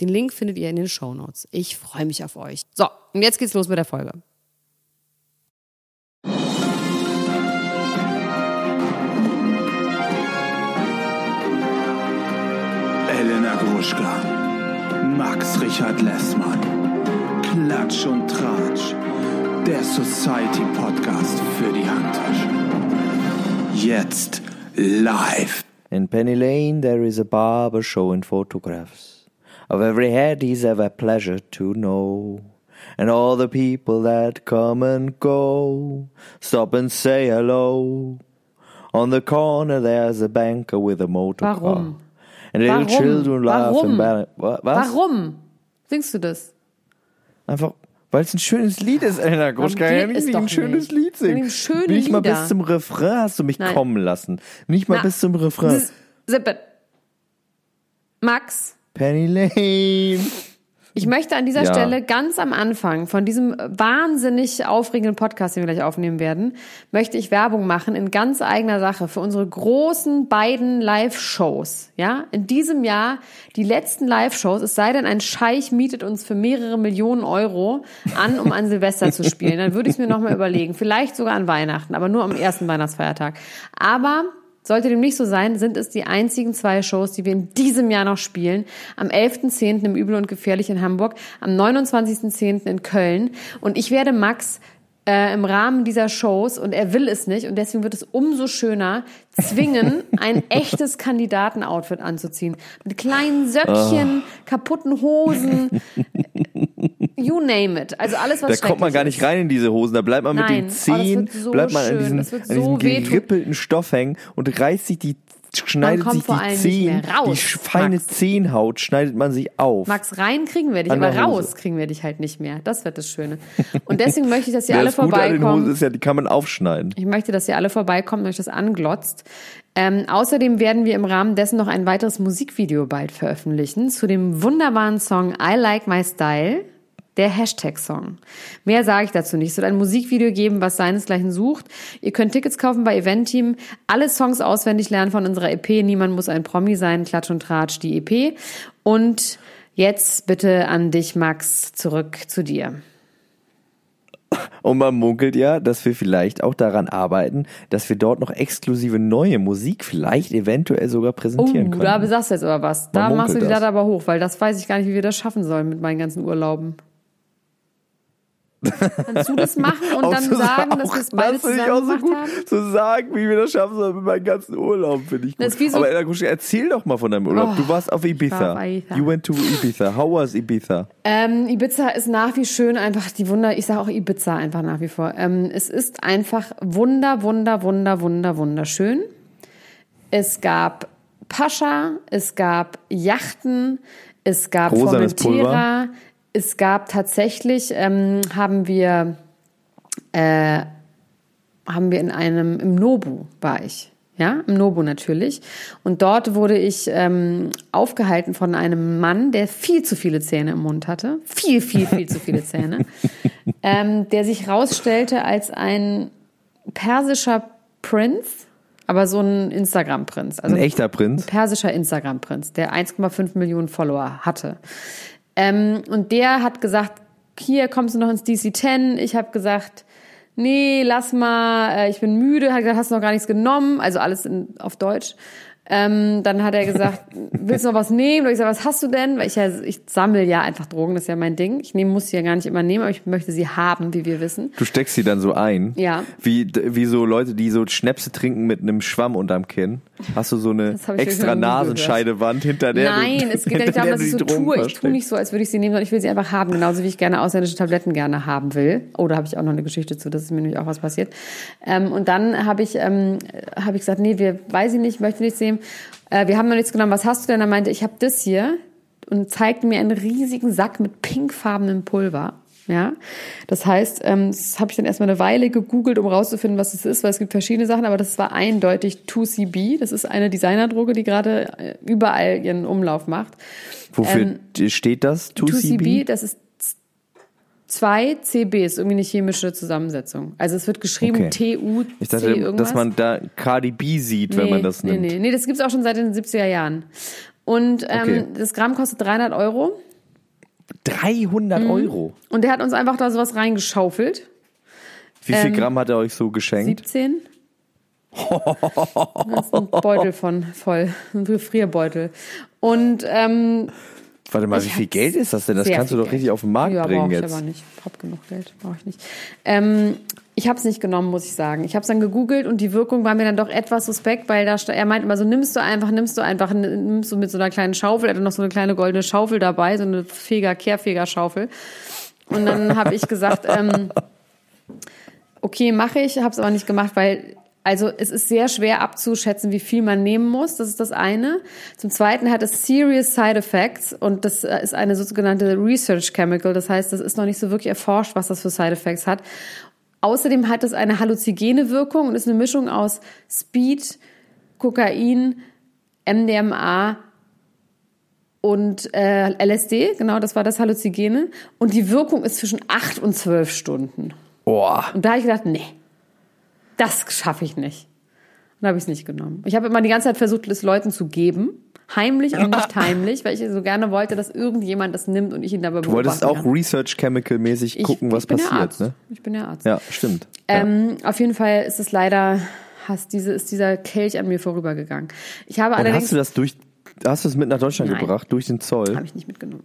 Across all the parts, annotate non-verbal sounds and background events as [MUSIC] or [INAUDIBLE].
Den Link findet ihr in den Show Notes. Ich freue mich auf euch. So, und jetzt geht's los mit der Folge. Elena Gruschka, Max Richard Lessmann, Klatsch und Tratsch, der Society Podcast für die Handtasche. Jetzt live. In Penny Lane there is a barber showing photographs. Of every head he's ever pleasure to know. And all the people that come and go stop and say hello. On the corner there's a banker with a motor Warum? car. And little Warum? children laugh Warum? and Was? Warum singst du das? Einfach, weil es ein schönes Lied ist, Elena Gruschka. Ja, wie doch ein schönes. Lied singen. Schöne Nicht mal bis zum Refrain hast du mich Nein. kommen lassen. Nicht mal Na, bis zum Refrain. Sippe. Max, Penny Lane. ich möchte an dieser Ja. Stelle ganz am Anfang von diesem wahnsinnig aufregenden Podcast, den wir gleich aufnehmen werden, möchte ich Werbung machen in ganz eigener Sache für unsere großen beiden Live-Shows. Ja, in diesem Jahr die letzten Live-Shows. Es sei denn, ein Scheich mietet uns für mehrere Millionen Euro an, um an Silvester zu spielen. Dann würde ich es mir nochmal überlegen. Vielleicht sogar an Weihnachten, aber nur am ersten Weihnachtsfeiertag. Aber sollte dem nicht so sein, sind es die einzigen zwei Shows, die wir in diesem Jahr noch spielen. Am 11.10. im Übel und Gefährlich in Hamburg, am 29.10. in Köln. Und ich werde Max äh, im Rahmen dieser Shows, und er will es nicht, und deswegen wird es umso schöner, zwingen, [LAUGHS] ein echtes Kandidatenoutfit anzuziehen. Mit kleinen Söckchen, kaputten Hosen, [LAUGHS] you name it. Also alles, was Da kommt man gar nicht rein in diese Hosen. Da bleibt man mit Nein. den Oh, Zehen, wird so bleibt man schön. an diesem, an so gerippelten Stoff hängen und reißt sich die, schneidet sich die Zehen, raus, die feine Max. Zehenhaut schneidet man sich auf. Max, rein kriegen wir dich, aber raus kriegen wir dich halt nicht mehr. Das wird das Schöne. Und deswegen möchte ich, dass ihr [LAUGHS] alle das Gute an den Hosen ist ja, die kann man aufschneiden. Ich möchte, dass ihr alle vorbeikommt und euch das anglotzt. Ähm, außerdem werden wir im Rahmen dessen noch ein weiteres Musikvideo bald veröffentlichen zu dem wunderbaren Song I Like My Style. Der Hashtag-Song. Mehr sage ich dazu nicht. Es wird ein Musikvideo geben, was seinesgleichen sucht. Ihr könnt Tickets kaufen bei Eventeam, alle Songs auswendig lernen von unserer EP. Niemand muss ein Promi sein. Klatsch und Tratsch, die EP. Und jetzt bitte an dich, Max, zurück zu dir. Und man munkelt ja, dass wir vielleicht auch daran arbeiten, dass wir dort noch exklusive neue Musik vielleicht eventuell sogar Oh, präsentieren können. da sagst du jetzt aber was. Da Man machst du die. Latte aber hoch, weil das weiß ich gar nicht, wie wir das schaffen sollen mit meinen ganzen Urlauben. Kannst du das machen und Auch dann sagen, dass wir es beide das finde ich zusammen auch so gut haben? zu sagen, wie wir das schaffen sollen mit meinen ganzen Urlauben, finde ich gut. So- Aber erzähl doch mal von deinem Urlaub. Oh, du warst auf Ibiza. war auf Ibiza. You went to Ibiza. How was Ibiza? Ähm, Ibiza ist nach wie schön einfach die Wunder, ich sage auch Ibiza einfach nach wie vor. Ähm, es ist einfach wunder, wunder, wunder, wunder, wunderschön. Es gab Pascha, es gab Yachten, es gab Rosanes Formentera, es gab tatsächlich, ähm, haben wir, äh, haben wir in einem, im Nobu war ich. Ja, im Nobu natürlich. Und dort wurde ich ähm, aufgehalten von einem Mann, der viel zu viele Zähne im Mund hatte. Viel, viel, viel zu viele Zähne. [LAUGHS] ähm, der sich rausstellte als ein persischer Prinz, aber so ein Instagram-Prinz. Also Ein echter Prinz. persischer Instagram-Prinz, der 1,5 Millionen Follower hatte. Ähm, und der hat gesagt, hier kommst du noch ins DC-10. Ich habe gesagt, nee, lass mal, äh, ich bin müde. Hat gesagt, hast du noch gar nichts genommen. Also alles in, auf Deutsch. Ähm, dann hat er gesagt, [LAUGHS] willst du noch was nehmen? Und ich sage, was hast du denn? Weil ich ja, ich sammle ja einfach Drogen, das ist ja mein Ding. Ich nehm, muss sie ja gar nicht immer nehmen, aber ich möchte sie haben, wie wir wissen. Du steckst sie dann so ein. Ja. Wie, wie so Leute, die so Schnäpse trinken mit einem Schwamm unterm Kinn. Hast du so eine hab extra Nasenscheidewand, hinter der Nein, du, es geht ja nicht [LAUGHS] darum, dass ich so tue. Ich tue nicht so, als würde ich sie nehmen, sondern ich will sie einfach haben, genauso wie ich gerne ausländische Tabletten gerne haben will. Oh, da habe ich auch noch eine Geschichte zu, das ist mir nämlich auch was passiert. Ähm, und dann habe ich, ähm, habe ich gesagt, nee, wir weiß ich nicht, möchte nichts nehmen. Äh, wir haben noch nichts genommen. Was hast du denn? Er meinte, ich habe das hier und zeigte mir einen riesigen Sack mit pinkfarbenem Pulver. Ja, das heißt, ähm, das habe ich dann erstmal eine Weile gegoogelt, um rauszufinden, was es ist, weil es gibt verschiedene Sachen, aber das war eindeutig 2CB. Das ist eine Designerdroge, die gerade äh, überall ihren Umlauf macht. Wofür steht das? 2CB, 2CB? das ist 2CB, ist irgendwie eine chemische Zusammensetzung. Also es wird geschrieben Okay. TU, Ich dachte, irgendwas. dass man da Cardi B sieht, wenn man das nimmt. Nee, nee, nee, das gibt's auch schon seit den 70er Jahren. Und ähm, Okay. das Gramm kostet 300 Euro. 300 Mhm. Euro. Und der hat uns einfach da sowas reingeschaufelt. Wie viel Ähm, Gramm hat er euch so geschenkt? 17. [LAUGHS] Das ist ein Beutel von voll, ein Gefrierbeutel. Und ähm, Warte mal, Ich wie viel hab Geld ist das denn? Das kannst du doch Geld. richtig auf den Markt ja, bringen brauche ich jetzt. aber nicht. Ich habe genug Geld, brauche ich nicht. Ähm, ich habe es nicht genommen, muss ich sagen. Ich habe es dann gegoogelt und die Wirkung war mir dann doch etwas suspekt, weil da er meint immer so, nimmst du einfach, nimmst du einfach, nimmst du mit so einer kleinen Schaufel, er hatte noch so eine kleine goldene Schaufel dabei, so eine Feger, Kehrfeger-Schaufel. Und dann habe ich gesagt, ähm, okay, mache ich, habe es aber nicht gemacht, weil also es ist sehr schwer abzuschätzen, wie viel man nehmen muss. Das ist das eine. Zum Zweiten hat es serious side effects und das äh, ist eine sogenannte Research Chemical. Das heißt, das ist noch nicht so wirklich erforscht, was das für Side Effects hat. Außerdem hat es eine halluzigene Wirkung und ist eine Mischung aus Speed, Kokain, MDMA und äh, LSD. Genau, das war das Halluzigene. Und die Wirkung ist zwischen acht und zwölf Stunden. Boah. Und da habe ich gedacht, nee, das schaffe ich nicht. Und da habe ich es nicht genommen. Ich habe immer die ganze Zeit versucht, es Leuten zu geben. Heimlich und nicht heimlich, weil ich so gerne wollte, dass irgendjemand das nimmt und ich ihn dabei Du wolltest auch kann. Research Chemical mäßig Ich- gucken, was ich Der passiert, ne? Ich bin der Arzt. Ja, stimmt. Ähm, auf jeden Fall ist es leider, hast diese, ist dieser Kelch an mir vorübergegangen. Ich habe ja. Und allerdings, hast du das durch, hast du es mit nach Deutschland Nein. gebracht, durch den Zoll? habe ich nicht mitgenommen.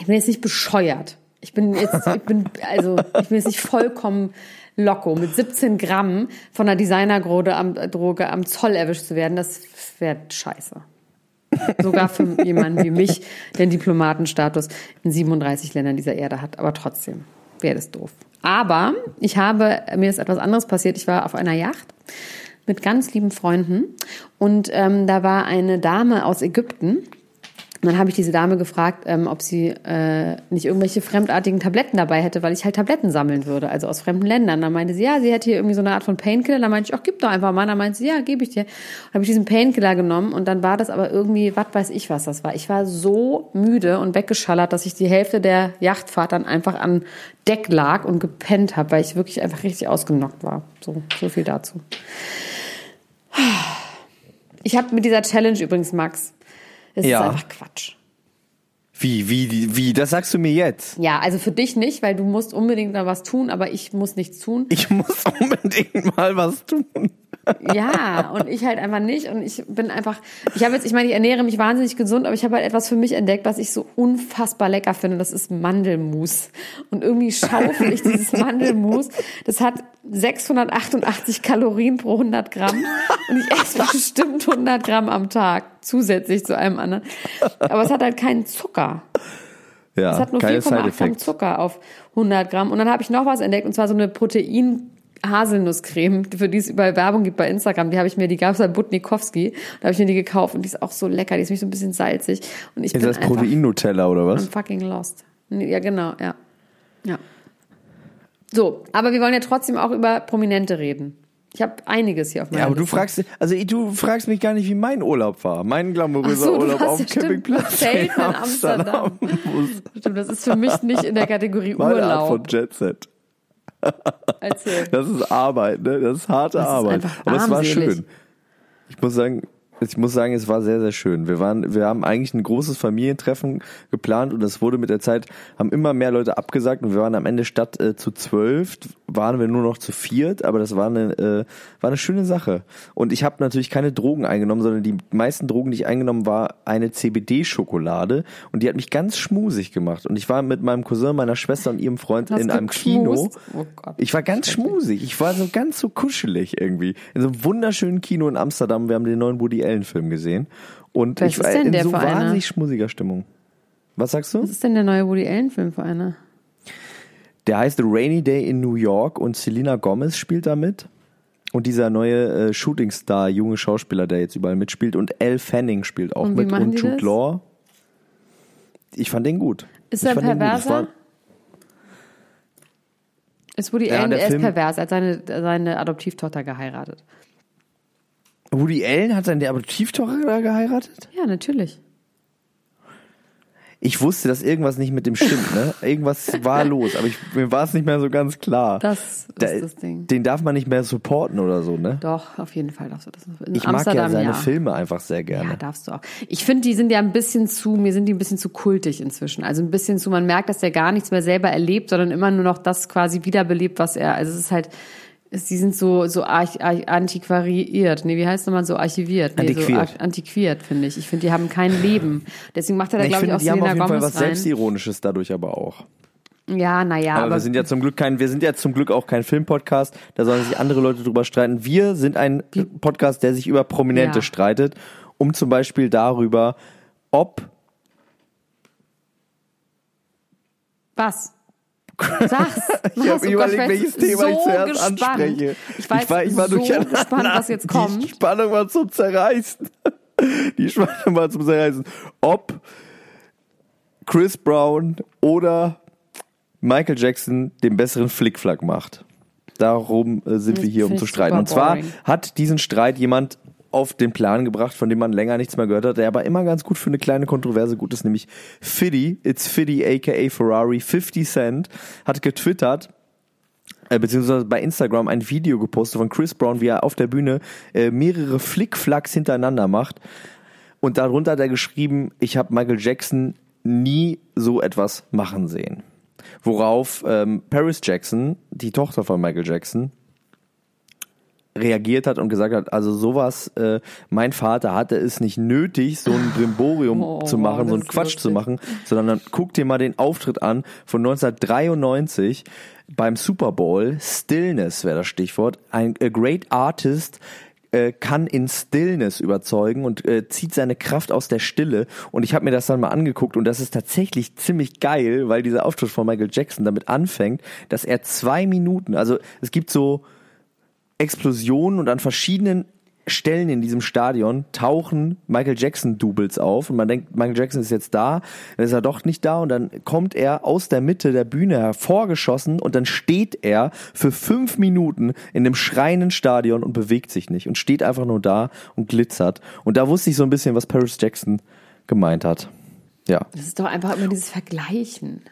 Ich bin jetzt nicht bescheuert. Ich bin jetzt, ich bin, also, ich bin jetzt nicht vollkommen loco, mit 17 Gramm von einer Designerdroge am, Droge am Zoll erwischt zu werden. Das wäre scheiße. Sogar für [LAUGHS] jemanden wie mich, der einen Diplomatenstatus in 37 Ländern dieser Erde hat. Aber trotzdem wäre das doof. Aber ich habe, mir ist etwas anderes passiert. Ich war auf einer Yacht mit ganz lieben Freunden und ähm, da war eine Dame aus Ägypten. Und dann habe ich diese Dame gefragt, ähm, ob sie äh, nicht irgendwelche fremdartigen Tabletten dabei hätte, weil ich halt Tabletten sammeln würde, also aus fremden Ländern. Dann meinte sie, ja, sie hätte hier irgendwie so eine Art von Painkiller. Dann meinte ich, ach, gib doch einfach mal. Dann meinte sie, ja, gebe ich dir. Habe ich diesen Painkiller genommen und dann war das aber irgendwie, was weiß ich, was das war. Ich war so müde und weggeschallert, dass ich die Hälfte der Yachtfahrt dann einfach an Deck lag und gepennt habe, weil ich wirklich einfach richtig ausgenockt war. So, so viel dazu. Ich habe mit dieser Challenge übrigens, Max, es Ja. ist einfach Quatsch. Wie, wie, wie, das sagst du mir jetzt? Ja, also für dich nicht, weil du musst unbedingt da was tun, aber ich muss nichts tun. Ich muss [LAUGHS] unbedingt mal was tun. Ja, und ich halt einfach nicht. Und ich bin einfach, ich habe jetzt, ich meine, ich ernähre mich wahnsinnig gesund, aber ich habe halt etwas für mich entdeckt, was ich so unfassbar lecker finde. Das ist Mandelmus. Und irgendwie schaufel ich dieses [LAUGHS] Mandelmus. Das hat 688 Kalorien pro 100 Gramm. Und ich esse bestimmt 100 Gramm am Tag. Zusätzlich zu einem anderen. Aber es hat halt keinen Zucker. Ja, Es hat nur keine 4,8 Gramm. Zucker auf 100 Gramm. Und dann habe ich noch was entdeckt, und zwar so eine Protein-Haselnusscreme, für die es überall Werbung gibt bei Instagram. Die habe ich mir, die gab es bei Butnikowski. Da habe ich mir die gekauft und die ist auch so lecker. Die ist mich so ein bisschen salzig. Und ich Ist bin das Protein-Nutella oder was? I'm fucking lost. Ja, genau, ja. Ja. So, aber wir wollen ja trotzdem auch über Prominente reden. Ich habe einiges hier auf meiner Ja, aber du Liste. fragst, also du fragst mich gar nicht, wie mein Urlaub war. Mein glamouröser so, du Urlaub auf ja stimmt, Campingplatz Zelten in Amsterdam. Stimmt, das ist für mich nicht in der Kategorie Meine Art von Urlaub. Jet Set. Erzähl. Das ist Arbeit, ne? Das ist harte Das ist Arbeit. einfach Aber es war schön. Ich muss sagen, ich muss sagen, es war sehr, sehr schön. Wir waren, wir haben eigentlich ein großes Familientreffen geplant und das wurde mit der Zeit, haben immer mehr Leute abgesagt und wir waren am Ende statt äh, zu zwölf, waren wir nur noch zu viert, aber das war eine, äh, war eine schöne Sache. Und ich habe natürlich keine Drogen eingenommen, sondern die meisten Drogen, die ich eingenommen war, eine CBD-Schokolade und die hat mich ganz schmusig gemacht. Und ich war mit meinem Cousin, meiner Schwester und ihrem Freund in einem Kino. Oh. Ich war ganz schmusig. Ich war so ganz so kuschelig irgendwie. In so einem wunderschönen Kino in Amsterdam. Wir haben den neuen Woody Allen Film gesehen. Und Was ich ist war denn in der so wahnsinnig schmusiger Stimmung. Was sagst du? Was ist denn der neue Woody Allen-Film für einer? Der heißt The Rainy Day in New York und Selena Gomez spielt da mit. Und dieser neue äh, Shootingstar, junge Schauspieler, der jetzt überall mitspielt. Und Elle Fanning spielt auch Und mit. Und Jude das? Law. Ich fand den gut. Ist er. Es perverser? Ist Woody Ja, Allen, er ist pervers, er hat seine, seine Adoptivtochter geheiratet. Woody Allen hat seine Adoptivtochter geheiratet? Ja, natürlich. Ich wusste, dass irgendwas nicht mit dem stimmt, ne? [LAUGHS] Irgendwas war los, aber ich, mir war es nicht mehr so ganz klar. Das ist Da- das Ding. Den darf man nicht mehr supporten oder so, ne? Doch, auf jeden Fall darfst du das. In Ich mag ja Amsterdam, seine ja. Filme einfach sehr gerne. Ja, darfst du auch. Ich finde, die sind ja ein bisschen zu, mir sind die ein bisschen zu kultig inzwischen. Also ein bisschen zu, man merkt, dass er gar nichts mehr selber erlebt, sondern immer nur noch das quasi wiederbelebt, was er, also es ist halt, die sind so, so arch, arch, antiquariert. Nee, wie heißt nochmal so archiviert? Nee, Antiquiert. So antiquiert, finde ich. Ich finde, die haben kein Leben. Deswegen macht er da, ich glaube ich, finde, auch die haben auf Selena jeden Fall Gomez was rein. Selbstironisches dadurch aber auch. Ja, naja, Aber, aber, wir sind ja zum Glück kein, wir sind ja zum Glück auch kein Filmpodcast, da sollen sich andere Leute drüber streiten. Wir sind ein Podcast, der sich über Prominente Ja. streitet, um zum Beispiel darüber, ob was? Sag's. [LAUGHS] Ich habe überlegt, welches Thema ich zuerst gespannt. anspreche. Ich war, ich war, ich war so gespannt, was jetzt Die kommt. Spannung war zum Zerreißen. [LAUGHS] Die Spannung war zum Zerreißen. Ob Chris Brown oder Michael Jackson den besseren Flickflack macht. Darum äh, sind wir hier, um zu streiten. Und zwar hat diesen Streit jemand auf den Plan gebracht, von dem man länger nichts mehr gehört hat, der aber immer ganz gut für eine kleine Kontroverse gut ist, nämlich Fiddy, it's Fiddy aka Ferrari, 50 Cent, hat getwittert, äh, beziehungsweise bei Instagram ein Video gepostet von Chris Brown, wie er auf der Bühne äh, mehrere Flickflacks hintereinander macht. Und darunter hat er geschrieben, ich habe Michael Jackson nie so etwas machen sehen. Worauf ähm, Paris Jackson, die Tochter von Michael Jackson, reagiert hat und gesagt hat, also sowas, äh, mein Vater hatte es nicht nötig, so ein Brimborium Oh, zu machen, so einen Quatsch zu machen, sondern dann guck dir mal den Auftritt an von 1993 beim Super Bowl. Stillness wäre das Stichwort. Ein a great artist äh, kann in Stillness überzeugen und äh, zieht seine Kraft aus der Stille. Und ich habe mir das dann mal angeguckt und das ist tatsächlich ziemlich geil, weil dieser Auftritt von Michael Jackson damit anfängt, dass er zwei Minuten, also es gibt so Explosionen und an verschiedenen Stellen in diesem Stadion tauchen Michael Jackson Doubles auf und man denkt, Michael Jackson ist jetzt da, dann ist er doch nicht da und dann kommt er aus der Mitte der Bühne hervorgeschossen und dann steht er für fünf Minuten in dem schreienden Stadion und bewegt sich nicht und steht einfach nur da und glitzert und da wusste ich so ein bisschen, was Paris Jackson gemeint hat. Ja. Das ist doch einfach immer dieses Vergleichen.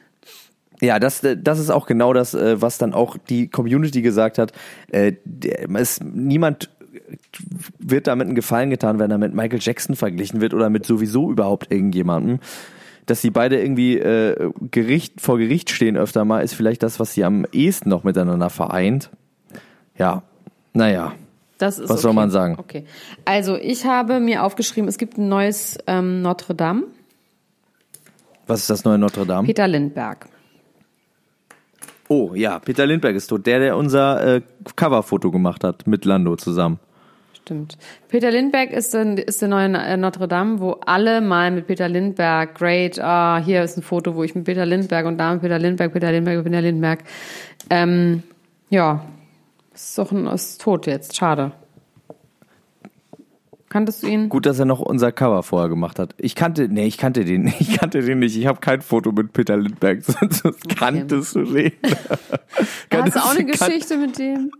Ja, das, äh, das ist auch genau das, äh, was dann auch die Community gesagt hat. Äh, Es, niemand wird damit einen Gefallen getan, wenn er mit Michael Jackson verglichen wird oder mit sowieso überhaupt irgendjemandem. Dass sie beide irgendwie äh, Gericht, vor Gericht stehen öfter mal, ist vielleicht das, was sie am ehesten noch miteinander vereint. Ja, naja. Das ist Was soll okay. man sagen? Okay. Also ich habe mir aufgeschrieben, es gibt ein neues ähm, Notre Dame, Was ist das neue Notre Dame? Peter Lindbergh. Oh ja, Peter Lindbergh ist tot. Der, der unser äh, Coverfoto gemacht hat mit Lando zusammen. Stimmt. Peter Lindbergh ist, ein, ist der neue äh, Notre Dame, wo alle mal mit Peter Lindbergh, great, ah, hier ist ein Foto, wo ich mit Peter Lindbergh und da mit Peter Lindbergh, Peter Lindbergh, Peter Lindbergh. Ähm, ja, ist doch ein, ist tot jetzt, schade. Kanntest du ihn? Gut, dass er noch unser Cover vorher gemacht hat. Ich kannte, nee, ich kannte den, [LAUGHS] ich kannte den nicht. Ich habe kein Foto mit Peter Lindbergh, [LAUGHS] sonst kanntest du den. [LAUGHS] Hast du auch eine Geschichte mit dem?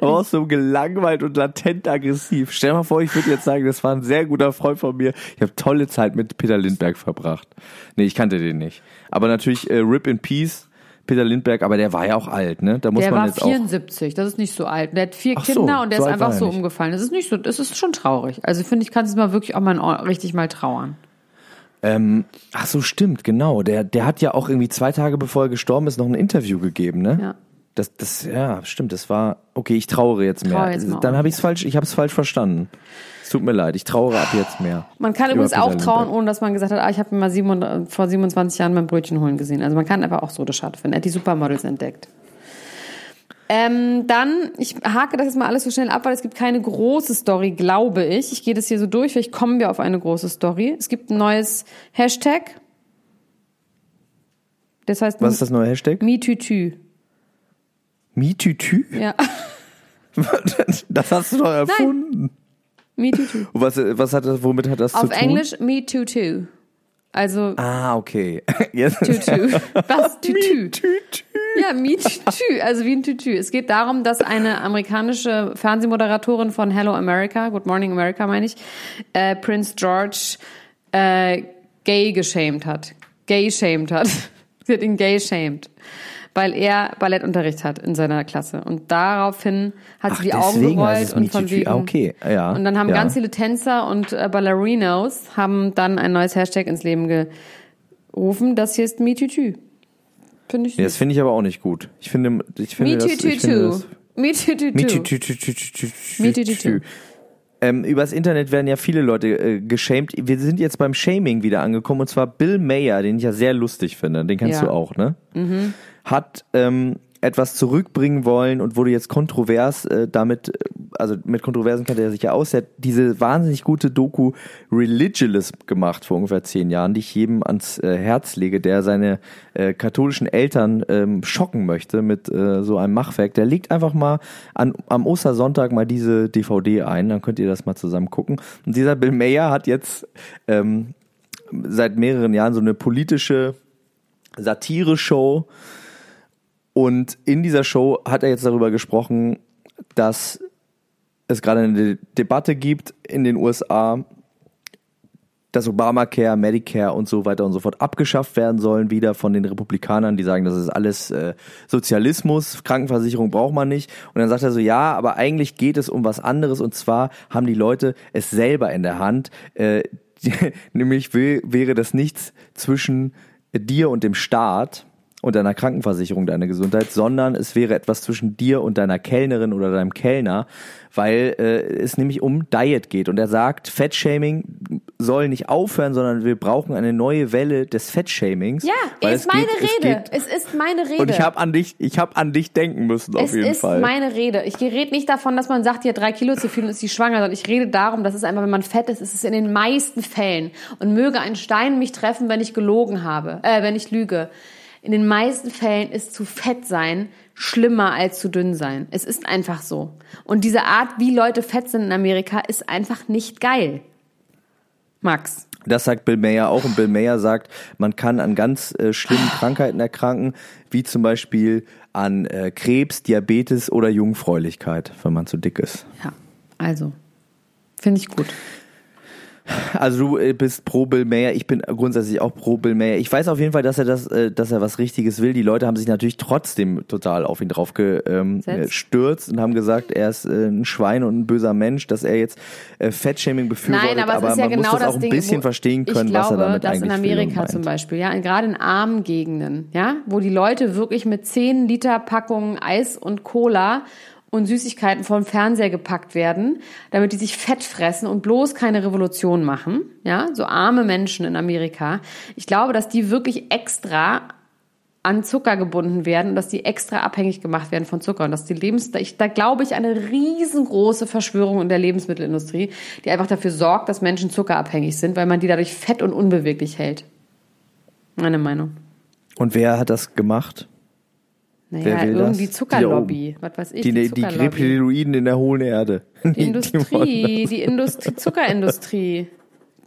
Aber auch so gelangweilt und latent aggressiv. Stell dir mal vor, ich würde jetzt sagen, das war ein sehr guter Freund von mir. Ich habe tolle Zeit mit Peter Lindbergh verbracht. Nee, ich kannte den nicht. Aber natürlich äh, Rip in Peace, Peter Lindbergh, aber der war ja auch alt, ne? Da muss Der man war jetzt auch. 74, das ist nicht so alt. Der hat vier Ach so, Kinder und der so ist einfach so nicht. umgefallen. Das ist nicht so, das ist schon traurig. Also finde ich, kann es mal wirklich auch mal richtig mal trauern. Ähm, ach so, stimmt, genau. Der, der hat ja auch irgendwie zwei Tage bevor er gestorben ist noch ein Interview gegeben, ne? Ja. Das, das, ja, stimmt. Das war. Okay, ich trauere jetzt mehr. Trauere jetzt mal Dann auch. habe ich es falsch. Ich habe es falsch verstanden. Es tut mir leid. Ich trauere ab jetzt mehr. Man kann übrigens auch Lindbergh. ohne dass man gesagt hat, ah, ich habe mal 7, vor 27 Jahren beim Brötchen holen gesehen. Also man kann einfach auch so das schade finden. Er hat die Supermodels entdeckt. Ähm, dann, ich hake das jetzt mal alles so schnell ab, weil es gibt keine große Story, glaube ich. Ich gehe das hier so durch, vielleicht kommen wir auf eine große Story. Es gibt ein neues Hashtag. Das heißt Was ist das neue Hashtag? MeTuTü. Mietütü? Ja, [LAUGHS] Das hast du doch erfunden. MeTuTü. Und Was, was hat das, womit hat das zu Auf tun? Englisch MeTuTü. Also Ah, okay. [LAUGHS] Jetzt. Tütü. Was? [LAUGHS] Tütü. Mietütü. Ja, MeTuTü, also wie ein Tütü. Es geht darum, dass eine amerikanische Fernsehmoderatorin von Hello America, Good Morning America meine ich, äh, Prince George äh, gay geschämt hat. Gay shamed hat. [LAUGHS] Sie hat ihn gay shamed. Weil er Ballettunterricht hat in seiner Klasse. Und daraufhin hat Ach, sie die Augen gerollt und von wegen. Okay, ja, Und dann haben ja. ganz viele Tänzer und äh, Ballerinos haben dann ein neues Hashtag ins Leben gerufen. Das hier ist MeTuTü. Finde ich Ja, das finde ich aber auch nicht gut. Ich finde, ich finde das, ich finde MeTuTu. das MeTuTu. MeTuTu. MeTuTu. Ähm, übers Internet werden ja viele Leute äh, geschämt. Wir sind jetzt beim Shaming wieder angekommen und zwar Bill Mayer, den ich ja sehr lustig finde. Den kennst Ja. du auch, ne? Hat ähm, etwas zurückbringen wollen und wurde jetzt kontrovers äh, damit, äh, also mit Kontroversen kennt er sich ja aus. Er hat diese wahnsinnig gute Doku Religious gemacht vor ungefähr zehn Jahren, die ich jedem ans äh, Herz lege, der seine äh, katholischen Eltern ähm, schocken möchte mit äh, so einem Machwerk. Der legt einfach mal an, am Ostersonntag mal diese DVD ein, dann könnt ihr das mal zusammen gucken. Und dieser Bill Mayer hat jetzt ähm, seit mehreren Jahren so eine politische Satire-Show. Und in dieser Show hat er jetzt darüber gesprochen, dass es gerade eine De Debatte gibt in den USA, dass Obamacare, Medicare und so weiter und so fort abgeschafft werden sollen, wieder von den Republikanern, die sagen, das ist alles äh, Sozialismus, Krankenversicherung braucht man nicht. Und dann sagt er so, ja, aber eigentlich geht es um was anderes und zwar haben die Leute es selber in der Hand. Äh, [LAUGHS] nämlich wä- wäre das nichts zwischen dir und dem Staat und deiner Krankenversicherung, deiner Gesundheit, sondern es wäre etwas zwischen dir und deiner Kellnerin oder deinem Kellner, weil äh, es nämlich um Diet geht. Und er sagt, Fettshaming soll nicht aufhören, sondern wir brauchen eine neue Welle des Fettshamings. Ja, ist es meine geht, es Rede. geht- Es ist meine Rede. und ich habe an dich, ich habe an dich denken müssen auf es jeden ist Fall. meine Rede. Ich rede nicht davon, dass man sagt, hat drei Kilo zu viel und ist sie schwanger, sondern ich rede darum, dass es einfach, wenn man fett ist, ist es in den meisten Fällen. Und möge ein Stein mich treffen, wenn ich gelogen habe, äh, wenn ich lüge. In den meisten Fällen ist zu fett sein schlimmer als zu dünn sein. Es ist einfach so. Und diese Art, wie Leute fett sind in Amerika, ist einfach nicht geil. Max. Das sagt Bill Mayer auch und Bill Mayer sagt, man kann an ganz äh, schlimmen Krankheiten erkranken, wie zum Beispiel an äh, Krebs, Diabetes oder Jungfräulichkeit, wenn man zu dick ist. Ja, also. Finde ich gut. Also du äh, bist pro Bill Mayer, ich bin grundsätzlich auch pro Bill Mayer. Ich weiß auf jeden Fall, dass er das, äh, dass er was Richtiges will. Die Leute haben sich natürlich trotzdem total auf ihn drauf gestürzt ähm, Setzt. gestürzt und haben gesagt, er ist äh, ein Schwein und ein böser Mensch, dass er jetzt äh, Fettshaming befürwortet. Nein, aber es ist ja man genau muss das auch ein Ding, bisschen verstehen können, ich glaube, was er damit dass eigentlich in Amerika zum Beispiel, ja, gerade in armen Gegenden, ja, wo die Leute wirklich mit 10 Liter Packungen Eis und Cola und Süßigkeiten vom Fernseher gepackt werden, damit die sich fett fressen und bloß keine Revolution machen, ja, so arme Menschen in Amerika. Ich glaube, dass die wirklich extra an Zucker gebunden werden und dass die extra abhängig gemacht werden von Zucker und dass die Lebens ich, da glaube ich eine riesengroße Verschwörung in der Lebensmittelindustrie, die einfach dafür sorgt, dass Menschen zuckerabhängig sind, weil man die dadurch fett und unbeweglich hält. Meine Meinung. Und wer hat das gemacht? Naja, irgendwie das? Zuckerlobby. Was weiß ich, Die, die, die Zuckerlobby. Greptiloiden in der hohlen Erde. [LAUGHS] Die Industrie, die Industrie, Zuckerindustrie.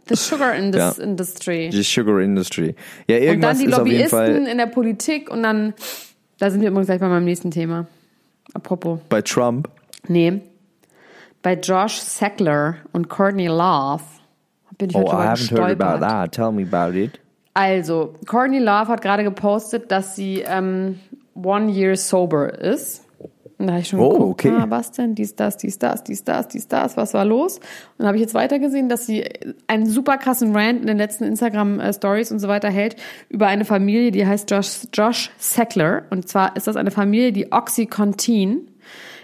The Sugar Indus Ja. Industry. Die Sugar Industry. Ja, Und dann irgendwas die ist auf jeden Lobbyisten Fall in der Politik und dann, da sind wir übrigens gleich bei meinem nächsten Thema. Apropos. bei Trump. Nee. Bei Josh Sackler und Courtney Love bin ich Oh, heute I haven't heard about gestolpert. that. Tell me about it. Also, Courtney Love hat gerade gepostet, dass sie ähm, one year sober ist. Und da habe ich schon Oh, geguckt, okay. ah, was denn, dies, das, dies, das, dies, das, dies, das, was war los? Und dann habe ich jetzt weitergesehen, dass sie einen super krassen Rant in den letzten Instagram-Stories und so weiter hält über eine Familie, die heißt Josh, Josh Sackler. Und zwar ist das eine Familie, die Oxycontin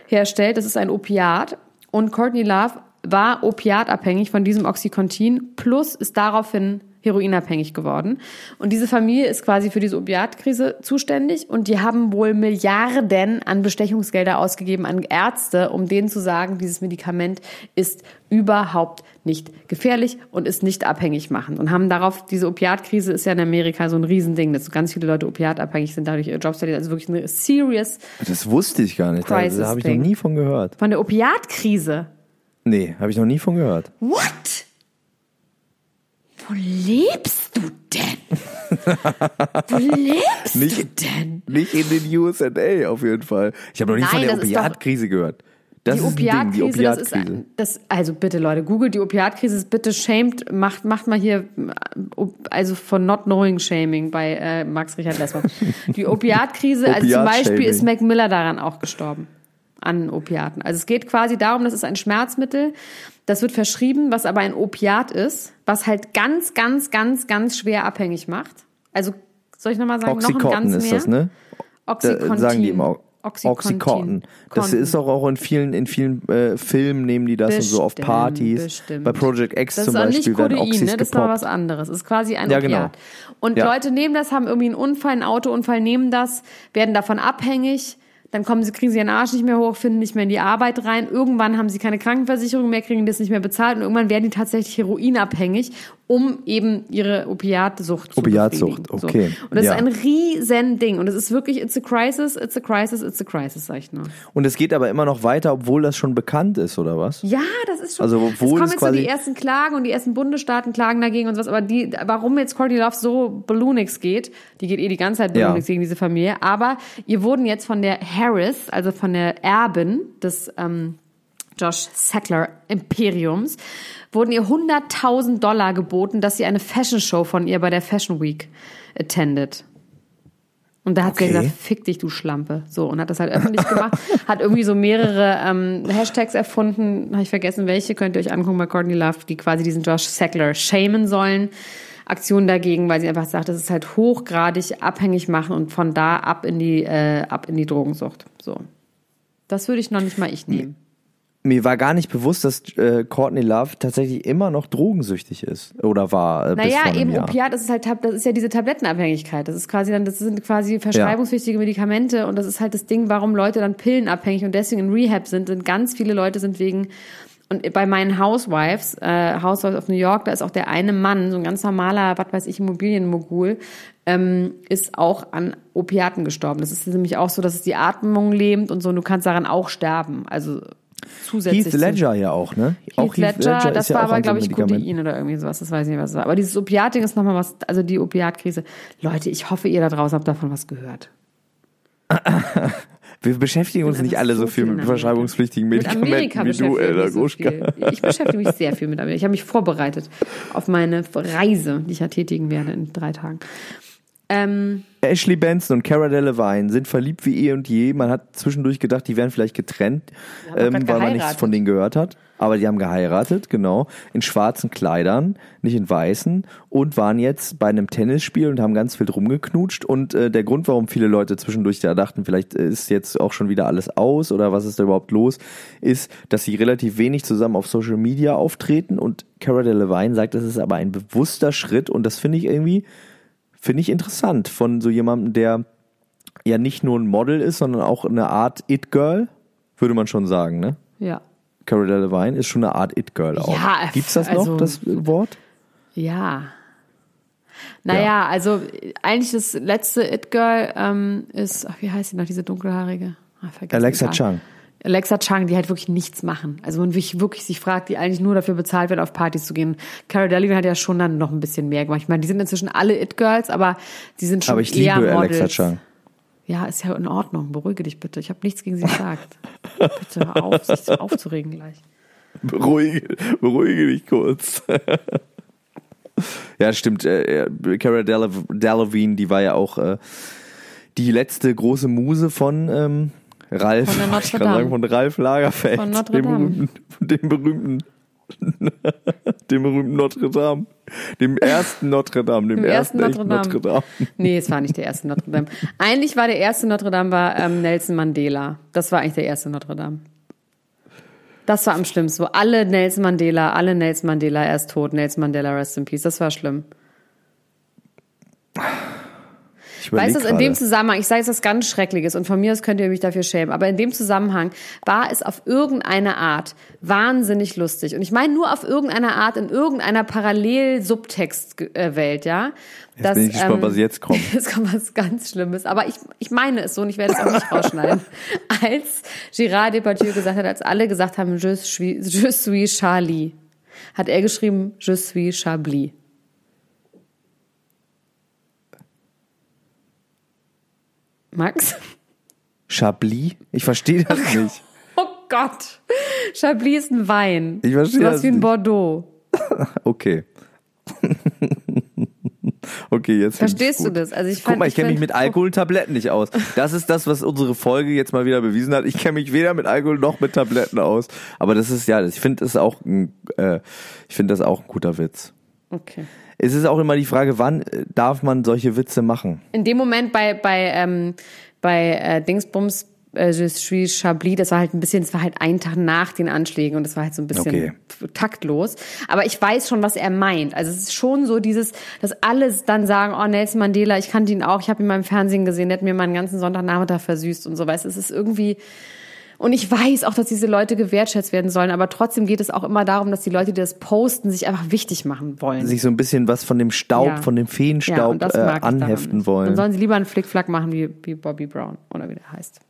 herstellt. Das ist ein Opiat. Und Courtney Love war opiatabhängig von diesem Oxycontin plus ist daraufhin heroinabhängig geworden. Und diese Familie ist quasi für diese Opiatkrise zuständig und die haben wohl Milliarden an Bestechungsgelder ausgegeben an Ärzte, um denen zu sagen, dieses Medikament ist überhaupt nicht gefährlich und ist nicht abhängig machen. Und haben darauf, diese Opiatkrise ist ja in Amerika so ein Riesending, dass ganz viele Leute opiatabhängig sind, dadurch ihre Jobs verlieren. Also wirklich eine serious Das wusste ich gar nicht. Crisis da habe ich noch nie von gehört. von der Opiatkrise. Nee, habe ich noch nie von gehört. What? Wo lebst du denn? [LAUGHS] Wo lebst Nicht- du denn? Nicht in den USA auf jeden Fall. Ich habe noch nie Nein, von der Opiatkrise gehört. Das die Opiatkrise, das ist ein- das, also bitte Leute, googelt die Opiatkrise, ist bitte shamed, macht, macht mal hier, also von not knowing shaming bei äh, Max Richard Lessmann. [LAUGHS] Die Opiatkrise, also zum Beispiel Opiat-Shaming. ist Mac Miller daran auch gestorben. An Opiaten. Also es geht quasi darum, das ist ein Schmerzmittel, das wird verschrieben, was aber ein Opiat ist, was halt ganz, ganz, ganz, ganz schwer abhängig macht. Also soll ich nochmal sagen, noch ein Oxycontin ganz ist mehr? das, ne? Da Oxycontin. sagen die immer Oxycontin. Oxycontin. Das ist auch, auch in vielen, in vielen äh, Filmen nehmen die das und so auf Bestimmt, Partys. bestimmt. Bei Project X Das zum Beispiel nicht werden Oxys ne? das ist gepoppt. was anderes. Das ist quasi ein Ja, Opiat. genau. Und Ja. Leute nehmen das, haben irgendwie einen Unfall, einen Autounfall, nehmen das, werden davon abhängig. Dann kommen sie, kriegen sie ihren Arsch nicht mehr hoch, finden nicht mehr in die Arbeit rein. Irgendwann haben sie keine Krankenversicherung mehr, kriegen das nicht mehr bezahlt und irgendwann werden die tatsächlich heroinabhängig, um eben ihre Opiatsucht zu Opiatsucht, okay. So. Und das Ja. ist ein riesen Ding. Und es ist wirklich, it's a crisis, it's a crisis, it's a crisis, sag ich nur. Und es geht aber immer noch weiter, obwohl das schon bekannt ist, oder was? Ja, das ist schon. Also, es obwohl kommen es jetzt so die ersten Klagen und die ersten Bundesstaaten klagen dagegen und sowas, aber die, warum jetzt Courtney Love so Balloonix geht, die geht eh die ganze Zeit Ja. Balloonix gegen diese Familie, aber ihr wurden jetzt von der Harris, also von der Erbin des ähm, Josh Sackler Imperiums, wurden ihr 100.000 Dollar geboten, dass sie eine Fashion Show von ihr bei der Fashion Week attendet. Und da hat sie Okay. gesagt, fick dich, du Schlampe. So, und hat das halt öffentlich gemacht. [LAUGHS] hat irgendwie so mehrere ähm, Hashtags erfunden, habe ich vergessen, welche, könnt ihr euch angucken bei Courtney Love, die quasi diesen Josh Sackler shamen sollen. Aktion dagegen, weil sie einfach sagt, das ist halt hochgradig abhängig machen und von da ab in die, äh, ab in die Drogensucht. So. Das würde ich noch nicht mal ich nehmen. Mir war gar nicht bewusst, dass äh, Courtney Love tatsächlich immer noch drogensüchtig ist. Oder war äh, bis Naja, einem eben Jahr. Opiat, das ist halt, das ist ja diese Tablettenabhängigkeit. Das ist quasi dann, das sind quasi verschreibungspflichtige Medikamente und das ist halt das Ding, warum Leute dann pillenabhängig und deswegen in Rehab sind. Sind ganz viele Leute sind wegen und bei meinen Housewives, äh, Housewives of New York, da ist auch der eine Mann, so ein ganz normaler, was weiß ich, Immobilienmogul, ähm, ist auch an Opiaten gestorben. Das ist nämlich auch so, dass es die Atmung lähmt und so, und du kannst daran auch sterben. Also zusätzlich. Heath Ledger ja auch, ne? auch Heath Ledger, das ist ja war auch aber, glaube ich. Codein oder irgendwie sowas. Das weiß ich nicht, was es war. Aber dieses Opiatding ist nochmal was, also die Opiatkrise. Leute, ich hoffe, ihr da draußen habt davon was gehört. [LAUGHS] Wir beschäftigen uns nicht alle so viel viel mit verschreibungspflichtigen Medikamenten wie du, Elder mich so Gruschka. Ich beschäftige mich sehr viel mit Amerika. Ich habe mich vorbereitet auf meine Reise, die ich ja tätigen werde in drei Tagen. Ähm, Ashley Benson und Cara Delevingne sind verliebt wie eh und je. Man hat zwischendurch gedacht, die wären vielleicht getrennt, ähm, weil man nichts von denen gehört hat. Aber die haben geheiratet, genau, in schwarzen Kleidern, nicht in weißen und waren jetzt bei einem Tennisspiel und haben ganz viel drum geknutscht. Und äh, der Grund, warum viele Leute zwischendurch da dachten, vielleicht ist jetzt auch schon wieder alles aus oder was ist da überhaupt los, ist, dass sie relativ wenig zusammen auf Social Media auftreten. Und Cara Delevingne sagt, das ist aber ein bewusster Schritt und das finde ich irgendwie finde ich interessant von so jemandem, der ja nicht nur ein Model ist, sondern auch eine Art It-Girl, würde man schon sagen, ne? ja. Cara Delevingne ist schon eine Art It-Girl auch. Ja, Gibt's das also- noch, das Wort? Ja. Naja, also eigentlich das letzte It-Girl ähm, ist, ach, wie heißt sie noch, diese dunkelhaarige? Vergessen, Alexa egal. Alexa Chung, die halt wirklich nichts machen. Also man wirklich, wirklich sich fragt, die eigentlich nur dafür bezahlt wird, auf Partys zu gehen. Cara Delevingne hat ja schon dann noch ein bisschen mehr gemacht. Ich meine, die sind inzwischen alle It-Girls, aber sie sind schon Aber ich eher liebe Models. Alexa Chung. Ja, ist ja in Ordnung. Beruhige dich bitte. Ich habe nichts gegen sie gesagt. [LAUGHS] bitte hör auf, sich so aufzuregen gleich. Beruhige, beruhige dich kurz. Ja, stimmt. Äh, äh, Cara Delev- Delevingne, die war ja auch äh, die letzte große Muse von ähm, Ralf. Von der Notre ich kann Dame. sagen, von Ralf Lagerfeld. Von Notre dem Dame. berühmten, dem berühmten, dem berühmten [LAUGHS] Notre Dame. Dem ersten Notre Dame, dem, Dem ersten ersten, Notre Dame. Notre Dame. Nee, es war nicht der erste Notre Dame. Eigentlich war der erste Notre Dame war ähm, Nelson Mandela. Das war eigentlich der erste Notre Dame. Das war am schlimmsten, wo alle Nelson Mandela, alle Nelson Mandela, er ist tot, Nelson Mandela, rest in peace. Das war schlimm. Ich Weißt du, in dem. Zusammenhang, ich sage jetzt was ganz Schreckliches und von mir aus könnt ihr mich dafür schämen, aber in dem Zusammenhang war es auf irgendeine Art wahnsinnig lustig. Und ich meine nur auf irgendeine Art in irgendeiner Parallel-Subtext-Welt, ja. Jetzt bin ich gespannt, was jetzt kommt. [LAUGHS] Jetzt kommt was ganz Schlimmes. Aber ich, ich meine es so und ich werde es auch nicht rausschneiden. [LAUGHS] Als Gérard Depardieu gesagt hat, als alle gesagt haben, je suis, je suis Charlie, hat er geschrieben, je suis Chablis. Max? Chablis? Ich verstehe das nicht. Oh Gott. Chablis ist ein Wein. Ich verstehe das wie ein nicht. Bordeaux. [LAUGHS] Okay. [LAUGHS] okay, jetzt Verstehst du das? Also ich Guck fand, mal, ich kenne mich mit Alkohol und Tabletten nicht aus. Das ist das, was unsere Folge jetzt mal wieder bewiesen hat. Ich kenne mich weder mit Alkohol noch mit Tabletten aus. Aber das ist ja, ich finde das auch ein, äh, ich finde das auch ein guter Witz. Okay. Es ist auch immer die Frage, wann äh, darf man solche Witze machen? In dem Moment bei, bei, ähm, bei äh, Dingsbums, äh, Je suis Chablis, das war halt ein bisschen, das war halt ein Tag nach den Anschlägen und das war halt so ein bisschen Okay. taktlos. Aber ich weiß schon, was er meint. Also es ist schon so dieses, dass alle dann sagen, oh, Nelson Mandela, ich kannte ihn auch, ich habe ihn mal im Fernsehen gesehen, der hat mir meinen ganzen Sonntagnachmittag versüßt und so, weißt es ist irgendwie, und ich weiß auch, dass diese Leute gewertschätzt werden sollen, aber trotzdem geht es auch immer darum, dass die Leute, die das posten, sich einfach wichtig machen wollen. Sich so ein bisschen was von dem Staub, Ja. von dem Feenstaub das äh, anheften wollen. Dann sollen sie lieber einen Flickflack machen wie, wie Bobby Brown oder wie der heißt.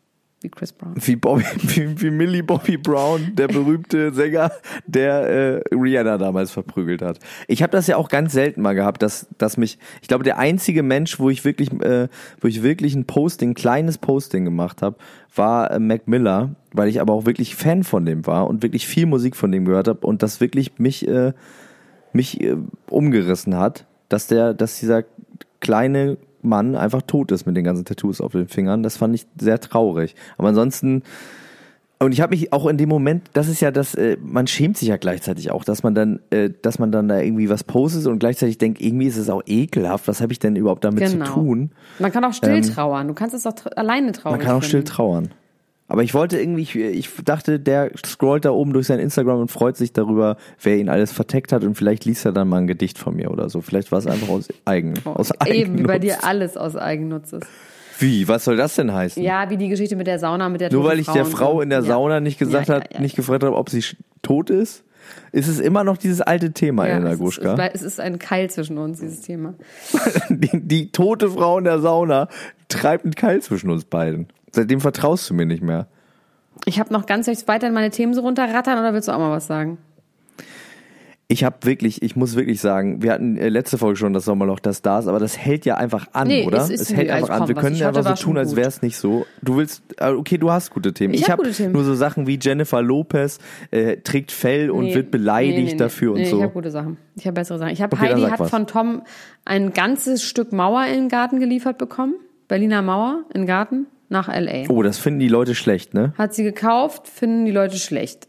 Wie Chris Brown. Wie, Bobby, [LAUGHS] wie, wie Millie Bobby Brown, der berühmte Sänger, der äh, Rihanna damals verprügelt hat. Ich habe das ja auch ganz selten mal gehabt, dass, dass mich, ich glaube, der einzige Mensch, wo ich wirklich, äh, wo ich wirklich ein Posting, ein kleines Posting gemacht habe, war äh, Mac Miller, weil ich aber auch wirklich Fan von dem war und wirklich viel Musik von dem gehört habe und das wirklich mich, äh, mich äh, umgerissen hat, dass der, dass dieser kleine Mann einfach tot ist mit den ganzen Tattoos auf den Fingern. Das fand ich sehr traurig. Aber ansonsten und ich habe mich auch in dem Moment, das ist ja das, äh, man schämt sich ja gleichzeitig auch, dass man dann, äh, dass man dann da irgendwie was postet und gleichzeitig denkt, irgendwie ist es auch ekelhaft. Was habe ich denn überhaupt damit Genau. zu tun? Man kann auch still trauern. Du kannst es auch tr- alleine trauern. Man kann auch still trauern. Aber ich wollte irgendwie, ich, ich dachte, der scrollt da oben durch sein Instagram und freut sich darüber, wer ihn alles verteckt hat und vielleicht liest er dann mal ein Gedicht von mir oder so. Vielleicht war es einfach aus eigen, [LAUGHS] aus Oh, Eben, wie bei Eigennutz. dir alles aus Eigennutz ist. Wie? Was soll das denn heißen? Ja, wie die Geschichte mit der Sauna, mit der Nur weil ich der und so. Frau in der Ja. Sauna nicht gesagt Ja, ja, hat, nicht gefragt habe, ob sie tot ist, ist es immer noch dieses alte Thema, Ja, Elena es, ist, Gruschka. es ist ein Keil zwischen uns, dieses Thema. [LAUGHS] Die, die tote Frau in der Sauna treibt einen Keil zwischen uns beiden. Seitdem vertraust du mir nicht mehr. Ich habe noch ganz recht weiter in meine Themen so runterrattern oder willst du auch mal was sagen? Ich habe wirklich, ich muss wirklich sagen, wir hatten äh, letzte Folge schon das Sommerloch der Stars, aber das hält ja einfach an, Nee, oder? es ist- es hält nee, einfach also an. Wir können ja einfach so tun, als wäre es nicht so. Du willst, äh, okay, du hast gute Themen. Ich Ich, hab habe Themen. nur so Sachen wie Jennifer Lopez äh, trägt Fell und Nee, wird beleidigt nee, dafür und so. Ich habe gute Sachen. Ich habe bessere Sachen. Ich habe Okay, Heidi hat was. von Tom ein ganzes Stück Mauer in den Garten geliefert bekommen. Berliner Mauer in den Garten nach LA. Oh, das finden die Leute schlecht, ne? Hat sie gekauft, finden die Leute schlecht.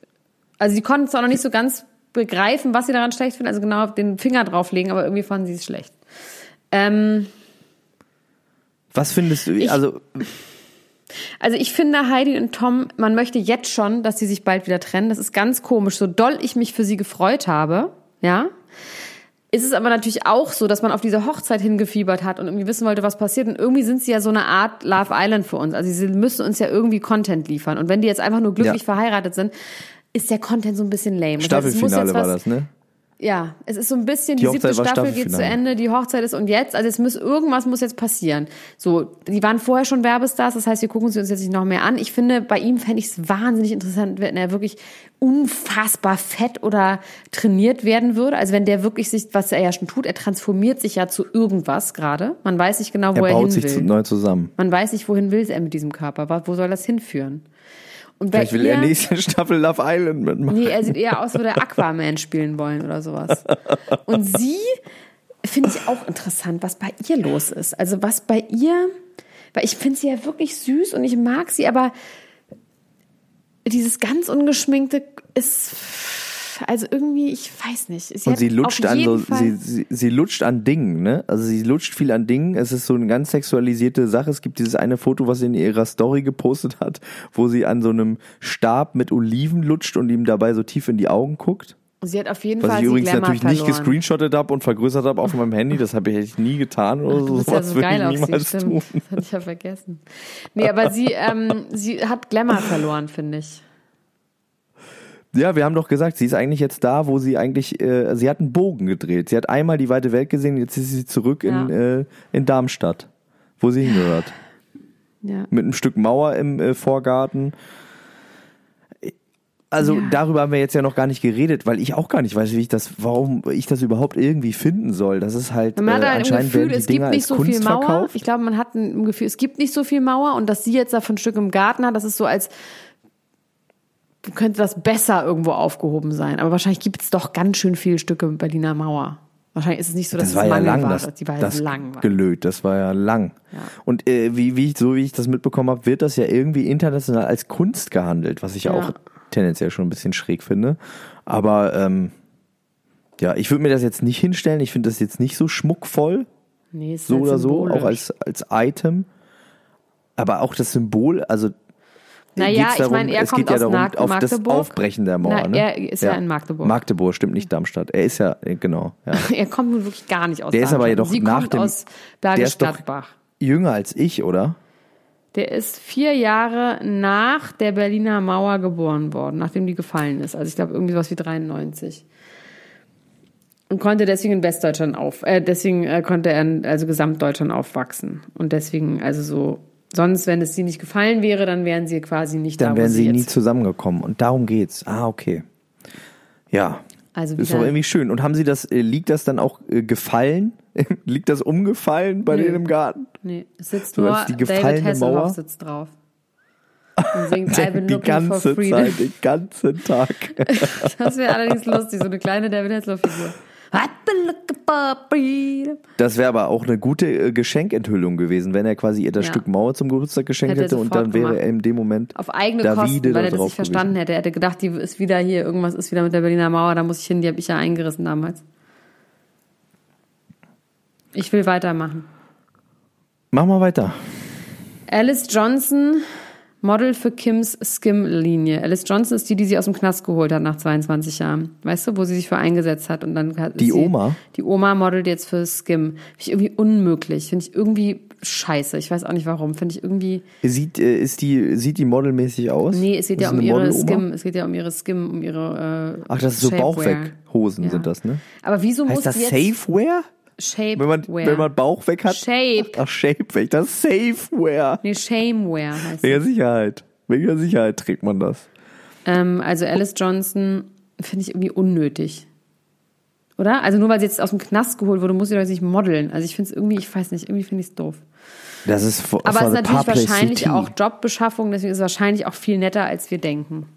Also sie konnten es auch noch nicht so ganz begreifen, was sie daran schlecht finden, also genau auf den Finger drauflegen, aber irgendwie fanden sie es schlecht. Ähm, Was findest du? also also ich finde Heidi und Tom, man möchte jetzt schon, dass sie sich bald wieder trennen. Das ist ganz komisch. So doll ich mich für sie gefreut habe, ja, ist es aber natürlich auch so, dass man auf diese Hochzeit hingefiebert hat und irgendwie wissen wollte, was passiert. Und irgendwie sind sie ja so eine Art Love Island für uns. Also sie müssen uns ja irgendwie Content liefern. Und wenn die jetzt einfach nur glücklich Ja. verheiratet sind, ist der Content so ein bisschen lame. Das heißt, Staffelfinale war das, ne? Ja, es ist so ein bisschen, die, Die siebte war Staffel geht zu. Ende, die Hochzeit ist und jetzt, also es muss, irgendwas muss jetzt passieren. So, die waren vorher schon Werbestars, das heißt, wir gucken sie uns jetzt nicht noch mehr an. Ich finde, bei ihm fände ich es wahnsinnig interessant, wenn er wirklich unfassbar fett oder trainiert werden würde. Also wenn der wirklich sich, was er ja schon tut, er transformiert sich ja zu irgendwas gerade. Man weiß nicht genau, wo Er er, baut hin sich will. zu, neu zusammen. Man weiß nicht, wohin will er mit diesem Körper, wo soll das hinführen? Und Vielleicht will ihr, er nächste [LAUGHS] Staffel Love Island mitmachen. Nee, er sieht eher aus, würde Aquaman spielen wollen oder sowas. Und sie finde ich auch interessant, was bei ihr los ist. Also was bei ihr, weil ich finde sie ja wirklich süß und ich mag sie, aber dieses ganz ungeschminkte ist also irgendwie, ich weiß nicht. Sie und sie lutscht an so, sie, sie, sie lutscht an Dingen, ne? Also sie lutscht viel an Dingen. Es ist so eine ganz sexualisierte Sache. Es gibt dieses eine Foto, was sie in ihrer Story gepostet hat, wo sie an so einem Stab mit Oliven lutscht und ihm dabei so tief in die Augen guckt. sie hat auf jeden Was Fall ich übrigens natürlich nicht verloren. gescreenshottet habe und vergrößert habe auf meinem Handy. Das habe ich nie getan oder so. bist ja Sowas so würde geil ich auf sie, niemals stimmt. tun. Das hatte ich ja vergessen. Nee, aber sie, ähm, sie hat Glamour verloren, finde ich. Ja, wir haben doch gesagt, sie ist eigentlich jetzt da, wo sie eigentlich, äh, sie hat einen Bogen gedreht. Sie hat einmal die weite Welt gesehen, jetzt ist sie zurück in, Ja. äh, in Darmstadt, wo sie hingehört. Ja. Mit einem Stück Mauer im äh, Vorgarten. Also Ja. darüber haben wir jetzt ja noch gar nicht geredet, weil ich auch gar nicht weiß, wie ich das, warum ich das überhaupt irgendwie finden soll. Das ist halt, Man äh, hat halt ein anscheinend Gefühl, es gibt Dinger nicht als so Kunst viel Mauer. verkauft. Ich glaube, man hat ein Gefühl, es gibt nicht so viel Mauer und dass sie jetzt davon ein Stück im Garten hat, das ist so als könnte das besser irgendwo aufgehoben sein. Aber wahrscheinlich gibt es doch ganz schön viele Stücke Berliner Mauer. Wahrscheinlich ist es nicht so, dass Das war es ja lang, Mangelware das. Die war das lang. War. gelöt, das war ja lang. Ja. Und äh, wie, wie ich, so wie ich das mitbekommen habe, wird das ja irgendwie international als Kunst gehandelt, was ich Ja. auch tendenziell schon ein bisschen schräg finde. Aber ähm, ja, ich würde mir das jetzt nicht hinstellen. Ich finde das jetzt nicht so schmuckvoll, Nee, ist so halt oder so, auch als, als Item. Aber auch das Symbol, also Naja, ich meine, er es kommt geht ja aus darum, Nag- auf das Magdeburg. Aufbrechen der Mauer. Na, ne? er ist ja in Magdeburg. Magdeburg, stimmt nicht Darmstadt. Er ist ja, äh, genau, ja. [LAUGHS] Er kommt nun wirklich gar nicht aus Der ist aber Darmstadt. jedoch Sie nach dem- aus der ist doch- jünger als ich, oder? Der ist vier Jahre nach der Berliner Mauer geboren worden, nachdem die gefallen ist. Also ich glaube irgendwie was wie 93. Und konnte deswegen in Westdeutschland auf, äh, deswegen äh, konnte er in, also Gesamtdeutschland aufwachsen. Und deswegen, also so, sonst, wenn es sie nicht gefallen wäre, dann wären sie quasi nicht da, Dann wären sie nie jetzt. zusammengekommen. Und darum geht's. Ah, okay. Ja. Also Ist doch irgendwie schön. Und haben Sie das, äh, liegt das dann auch äh, gefallen? [LAUGHS] liegt das umgefallen bei Nö. denen im Garten? Nee, es sitzt So nur die David gefallene Hasselhoff Mauer? sitzt drauf. Und singt [LAUGHS] I've been Die looking for ganze freedom. Zeit, den ganzen Tag. [LAUGHS] Das wäre allerdings lustig, so eine kleine David Hasselhoff-Figur. Das wäre aber auch eine gute äh, Geschenkenthüllung gewesen, wenn er quasi ihr das Ja. Stück Mauer zum Geburtstag geschenkt Hätte hätte und dann wäre gemacht. er in dem Moment Auf eigene Davide Kosten, weil er das nicht verstanden hätte. Er hätte gedacht, die ist wieder hier, irgendwas ist wieder mit der Berliner Mauer, da muss ich hin, die habe ich ja eingerissen damals. Ich will weitermachen. Mach mal weiter. Alice Johnson, Model für Kims Skim-Linie. Alice Johnson ist die, die sie aus dem Knast geholt hat nach 22 Jahren. Weißt du, wo sie sich für eingesetzt hat und dann hat Die Oma? Die Oma modelt jetzt für Skim. Finde ich irgendwie unmöglich. Finde ich irgendwie scheiße. Ich weiß auch nicht warum. Finde ich irgendwie. Sieht, äh, ist die, sieht die modelmäßig aus? Nee, es geht Ist ja um ihre? Skim. Es geht ja um ihre Skim, um ihre. Äh, Ach, das ist so. Bauchweghosen Ja. sind das, ne? Aber wieso muss Heißt das jetzt Safewear? Shapewear? Wenn man, wenn man Bauch weg hat? Shape. Ach, Shapewear. Das ist Safewear. Nee, Shamewear heißt Wegen es. Sicherheit. Wegen Sicherheit trägt man das. Ähm, also Alice Johnson finde ich irgendwie unnötig. Oder? Also nur weil sie jetzt aus dem Knast geholt wurde, muss sie doch jetzt nicht modeln. Also ich finde es irgendwie, ich weiß nicht, irgendwie finde ich es doof. Das ist for, Aber es ist natürlich wahrscheinlich auch Jobbeschaffung, deswegen ist es wahrscheinlich auch viel netter, als wir denken.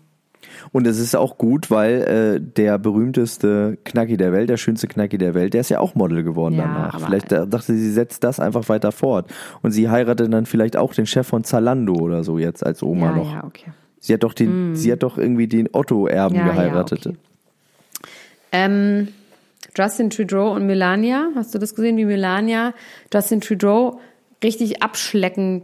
Und es ist auch gut, weil äh, der berühmteste Knacki der Welt, der schönste Knacki der Welt, der ist ja auch Model geworden Ja, danach. Vielleicht äh, dachte sie, sie setzt das einfach weiter fort. Und sie heiratet dann vielleicht auch den Chef von Zalando oder so jetzt als Oma ja, noch. ja, okay. Sie hat doch den, sie hat doch irgendwie den Otto-Erben Ja, ja, geheiratet. okay. Ähm, Justin Trudeau und Melania, hast du das gesehen, wie Melania Justin Trudeau richtig abschlecken,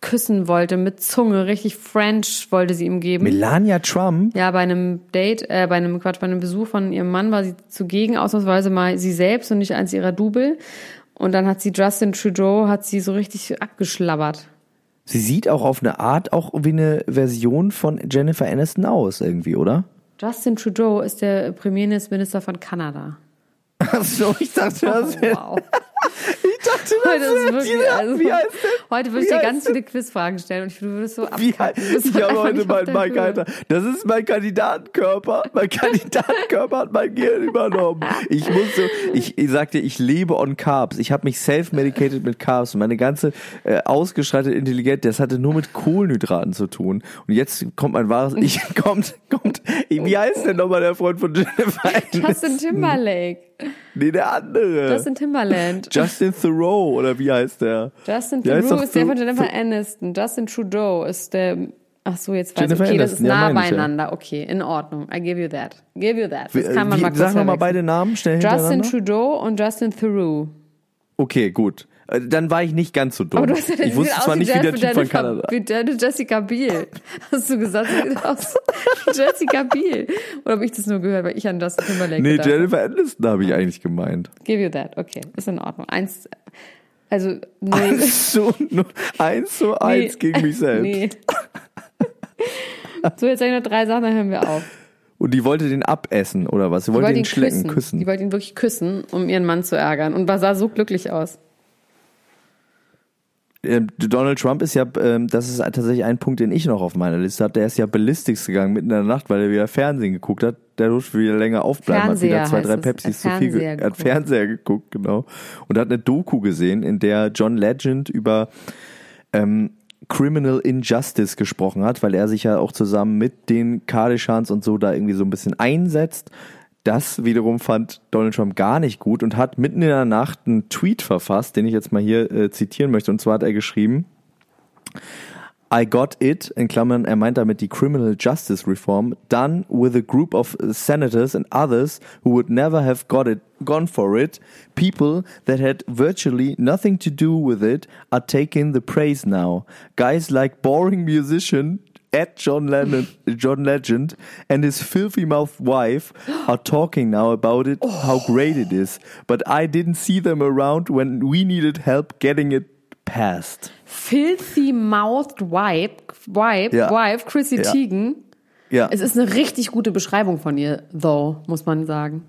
küssen wollte mit Zunge, richtig French wollte sie ihm geben. Melania Trump, Ja, bei einem Date, äh, bei einem Quatsch, bei einem Besuch von ihrem Mann war sie zugegen, ausnahmsweise mal sie selbst und nicht eins ihrer Double. Und dann hat sie Justin Trudeau, hat sie so richtig abgeschlabbert. sie sieht auch auf eine Art auch wie eine Version von Jennifer Aniston aus irgendwie, oder? Justin Trudeau ist der Premierminister von Kanada. Ach so, ich dachte, das Oh, wow. Ich dachte, Heute, ist wirklich, die- also, wie heißt heute würde ich dir ganz viele Quizfragen stellen und du würdest so Wie, abkacken. Ich habe heute meinen Mike Höhe. Alter. Das ist mein Kandidatenkörper. Mein [LAUGHS] Kandidatenkörper hat mein Gehirn übernommen. Ich muss so, ich, ich sagte, ich lebe on Carbs. Ich habe mich self-medicated mit Carbs. Meine ganze äh, ausgeschreitete Intelligenz, das hatte nur mit Kohlenhydraten zu tun. Und jetzt kommt mein wahres Ich, [LAUGHS] kommt, kommt, wie heißt denn nochmal der Freund von Jennifer? Justin Timberlake. Nee, der andere. Justin Timberland. Justin Thoreau, oder wie heißt der? Justin Der heißt Theroux ist der von Jennifer Aniston. Justin Trudeau ist der. Ach so, jetzt weiß Jennifer ich. Okay, das ist Aniston, ja, nah ja. beieinander. Okay, in Ordnung. I give you that. Give you that. Das kann man wie, mal kurz sag nochmal verwechseln. beide Namen schnell Justin. Trudeau und Justin Theroux. Okay, gut. Äh, Dann war ich nicht ganz so dumm. Aber du hast ja ich wusste zwar nicht, wie der Typ von Kanada. wie der Jessica Biel. Hast du gesagt, Jessica Biel? Oder habe ich das nur gehört, weil ich an Justin Timberlake Nee? Jennifer Aniston habe ich eigentlich gemeint. Give you that. Okay, ist in Ordnung. Eins, also, nee. Eins zu, nur eins zu eins gegen mich selbst. Nee. So, jetzt sage ich noch drei Sachen, dann hören wir auf. Und die wollte den abessen, oder was? Sie wollte, wollte ihn schlecken, küssen. Die wollte ihn wirklich küssen, um ihren Mann zu ärgern. Und war sah so glücklich aus. Ähm, Donald Trump ist ja, ähm, das ist tatsächlich ein Punkt, den ich noch auf meiner Liste hatte. Der ist ja Ballistics gegangen mitten in der Nacht, weil er wieder Fernsehen geguckt hat. Der durfte wieder länger aufbleiben, Fernseher hat wieder zwei, drei. Pepsis zu viel, er hat. Fernseher geguckt, genau. Und hat eine Doku gesehen, in der John Legend über ähm, Criminal Injustice gesprochen hat, weil er sich ja auch zusammen mit den Kardashians und so da irgendwie so ein bisschen einsetzt. Das wiederum fand Donald Trump gar nicht gut und hat mitten in der Nacht einen Tweet verfasst, den ich jetzt mal hier äh, zitieren möchte. Und zwar hat er geschrieben, I got it, in Klammern, er meint damit die Criminal Justice Reform, done with a group of senators and others who would never have got it, gone for it. People that had virtually nothing to do with it are taking the praise now. Guys like boring musician at John Lennon, John Legend and his filthy mouthed wife are talking now about it, how great it is. But I didn't see them around when we needed help getting it passed. Filthy Mouthed Wife, wife, Ja. wife Chrissy Ja. Teigen. Ja. Es ist eine richtig gute Beschreibung von ihr, though, muss man sagen.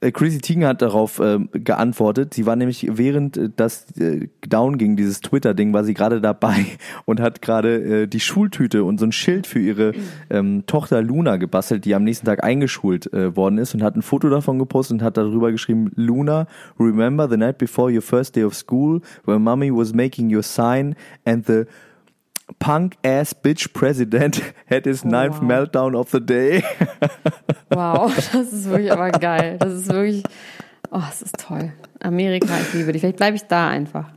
Äh, Chrissy Teigen hat darauf ähm, geantwortet. Sie war nämlich während äh, das äh, down ging, dieses Twitter-Ding, war sie gerade dabei [LAUGHS] und hat gerade äh, die Schultüte und so ein Schild für ihre ähm, Tochter Luna gebastelt, die am nächsten Tag eingeschult äh, worden ist und hat ein Foto davon gepostet und hat darüber geschrieben, Luna, remember the night before your first day of school, where mommy was making your sign and the punk ass bitch president [LAUGHS] had his ninth wow. meltdown of the day. Wow, [LAUGHS] das ist wirklich aber geil. Das ist wirklich, oh, es ist toll. Amerika, ich liebe dich. Vielleicht bleibe ich da einfach.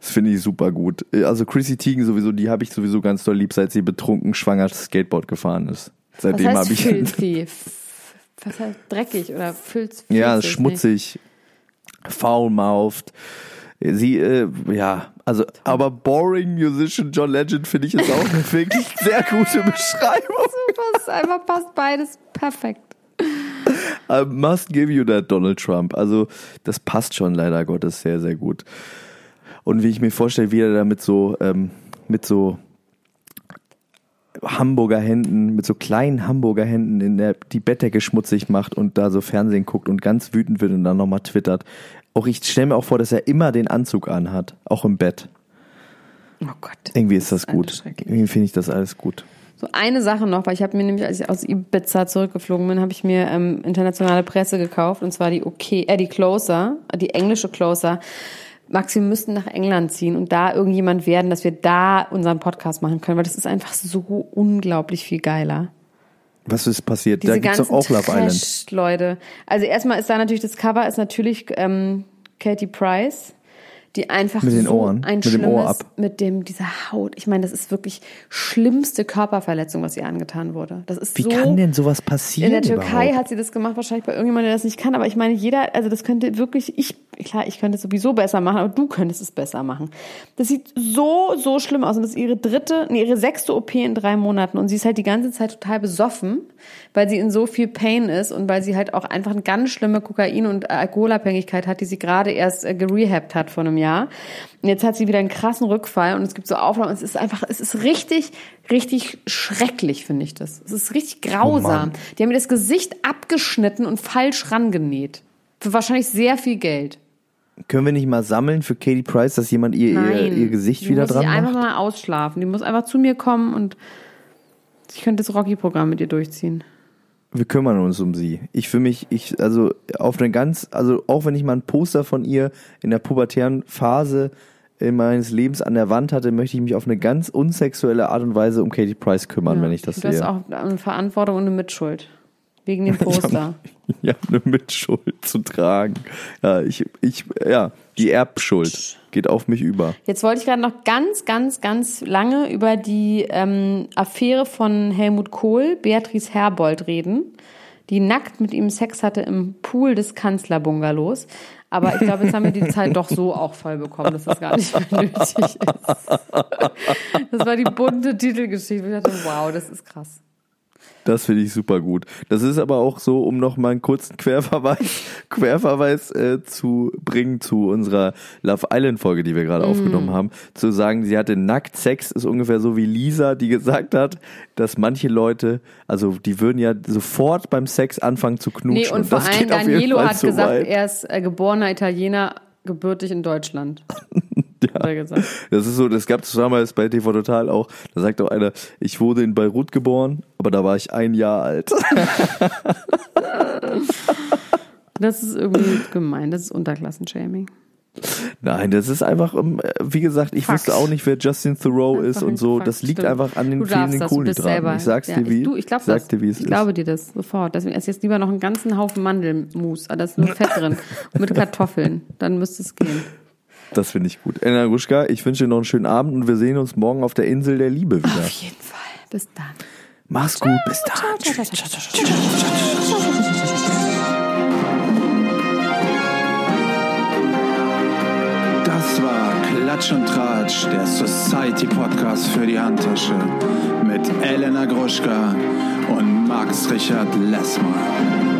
Das finde ich super gut. Also Chrissy Teigen sowieso, die habe ich sowieso ganz doll lieb, seit sie betrunken schwanger Skateboard gefahren ist. Seitdem habe ich filthy? Was heißt dreckig oder filz? ja schmutzig, foul-mouthed. Sie, äh, ja, also, aber boring Musician John Legend finde ich ist auch eine [LAUGHS] wirklich sehr gute Beschreibung. Das ist einfach passt beides perfekt. I must give you that, Donald Trump. Also, das passt schon leider Gottes sehr, sehr gut. Und wie ich mir vorstelle, wie er da mit so, ähm, mit so Hamburger Händen, mit so kleinen Hamburger Händen in der, die Bettdecke schmutzig macht und da so Fernsehen guckt und ganz wütend wird und dann nochmal twittert. Auch ich stelle mir auch vor, dass er immer den Anzug anhat, auch im Bett. Oh Gott. Irgendwie ist das alles gut. Irgendwie finde ich das alles gut. So eine Sache noch, weil ich habe mir nämlich, als ich aus Ibiza zurückgeflogen bin, habe ich mir ähm, internationale Presse gekauft und zwar die okay, äh, die Closer, die englische Closer. Max, wir müssten nach England ziehen und da irgendjemand werden, dass wir da unseren Podcast machen können, weil das ist einfach so unglaublich viel geiler. Was ist passiert? Diese da gibt's doch auch Love Island. Trash-Leute. Also erstmal ist da natürlich das Cover ist natürlich ähm, Katie Price, die einfach Mit den so Ohren, ein mit dem schlimmes Ohr ab. mit dem dieser Haut. Ich meine, das ist wirklich schlimmste Körperverletzung, was ihr angetan wurde. Das ist Wie so kann denn sowas passieren? in der Türkei überhaupt? hat sie das gemacht, wahrscheinlich bei irgendjemandem, der das nicht kann. Aber ich meine, jeder, also das könnte wirklich, ich, klar, ich könnte es sowieso besser machen, aber du könntest es besser machen. Das sieht so, so schlimm aus. Und das ist ihre dritte, nee, ihre sechste OP in drei Monaten. Und sie ist halt die ganze Zeit total besoffen, weil sie in so viel Pain ist und weil sie halt auch einfach eine ganz schlimme Kokain- und Alkoholabhängigkeit hat, die sie gerade erst äh, gerehabt hat vor einem Jahr. Und jetzt hat sie wieder einen krassen Rückfall und es gibt so Aufnahmen. Es ist einfach, es ist richtig, richtig schrecklich, finde ich das. Es ist richtig grausam. die haben mir das Gesicht abgeschnitten und falsch rangenäht. Für wahrscheinlich sehr viel Geld. Können wir nicht mal sammeln für Katie Price, dass jemand ihr, ihr, Nein. ihr Gesicht die wieder muss dran ich einfach macht? mal ausschlafen. Die muss einfach zu mir kommen und ich könnte das Rocky-Programm mit ihr durchziehen. Wir kümmern uns um sie. Ich für mich, ich, also auf eine ganz, also auch wenn ich mal ein Poster von ihr in der pubertären Phase in meines Lebens an der Wand hatte, möchte ich mich auf eine ganz unsexuelle Art und Weise um Katie Price kümmern, wenn ich das Du hast sehe. auch eine Verantwortung und eine Mitschuld. Wegen dem [LAUGHS] Poster. [LAUGHS] Ja, eine Mitschuld zu tragen. Ja, ich, ich, ja, die Erbschuld geht auf mich über. Jetzt wollte ich gerade noch ganz, ganz, ganz lange über die ähm, Affäre von Helmut Kohl, Beatrice Herbold reden, die nackt mit ihm Sex hatte im Pool des Kanzlerbungalows. Aber ich glaube, jetzt haben wir die Zeit doch so auch voll bekommen, dass das gar nicht mehr nötig ist. Das war die bunte Titelgeschichte. Ich dachte, wow, das ist krass. Das finde ich super gut. Das ist aber auch so, um noch mal einen kurzen Querverweis, [LAUGHS] Querverweis äh, zu bringen zu unserer Love Island Folge, die wir gerade Mhm. aufgenommen haben, zu sagen, sie hatte nackt Sex, ist ungefähr so wie Lisa, die gesagt hat, dass manche Leute, also die würden ja sofort beim Sex anfangen zu knutschen. Nee, und vor das allem Fall hat gesagt, weit. er ist äh, geborener Italiener, gebürtig in Deutschland. [LAUGHS] Hat er gesagt. [LAUGHS] Das ist so, das gab es damals bei TV Total auch. Da sagt auch einer, ich wurde in Beirut geboren, aber da war ich ein Jahr alt. [LAUGHS] Das ist irgendwie gemein, das ist Unterklassenshaming. Nein, das ist einfach, ähm, wie gesagt, ich Fakt. wusste auch nicht, wer Justin Thoreau Einfach ist und so. Fakt, das liegt stimmt. einfach an den fehlenden Kohlenhydraten. Ich sag's Ja, dir wie. Ich, du, ich glaube sag das. dir, wie es ich ist. glaube dir das sofort. Deswegen esse ich jetzt lieber noch einen ganzen Haufen Mandelmus. Ah, Da ist nur Fett drin. Und [LAUGHS] mit Kartoffeln. Dann müsste es gehen. Das finde ich gut. Elena Gruschka, ich wünsche dir noch einen schönen Abend und wir sehen uns morgen auf der Insel der Liebe wieder. Auf jeden Fall. Bis dann. Mach's gut, bis dann. Das war Klatsch und Tratsch, der Society Podcast für die Handtasche mit Elena Gruschka und Max Richard Lessmann.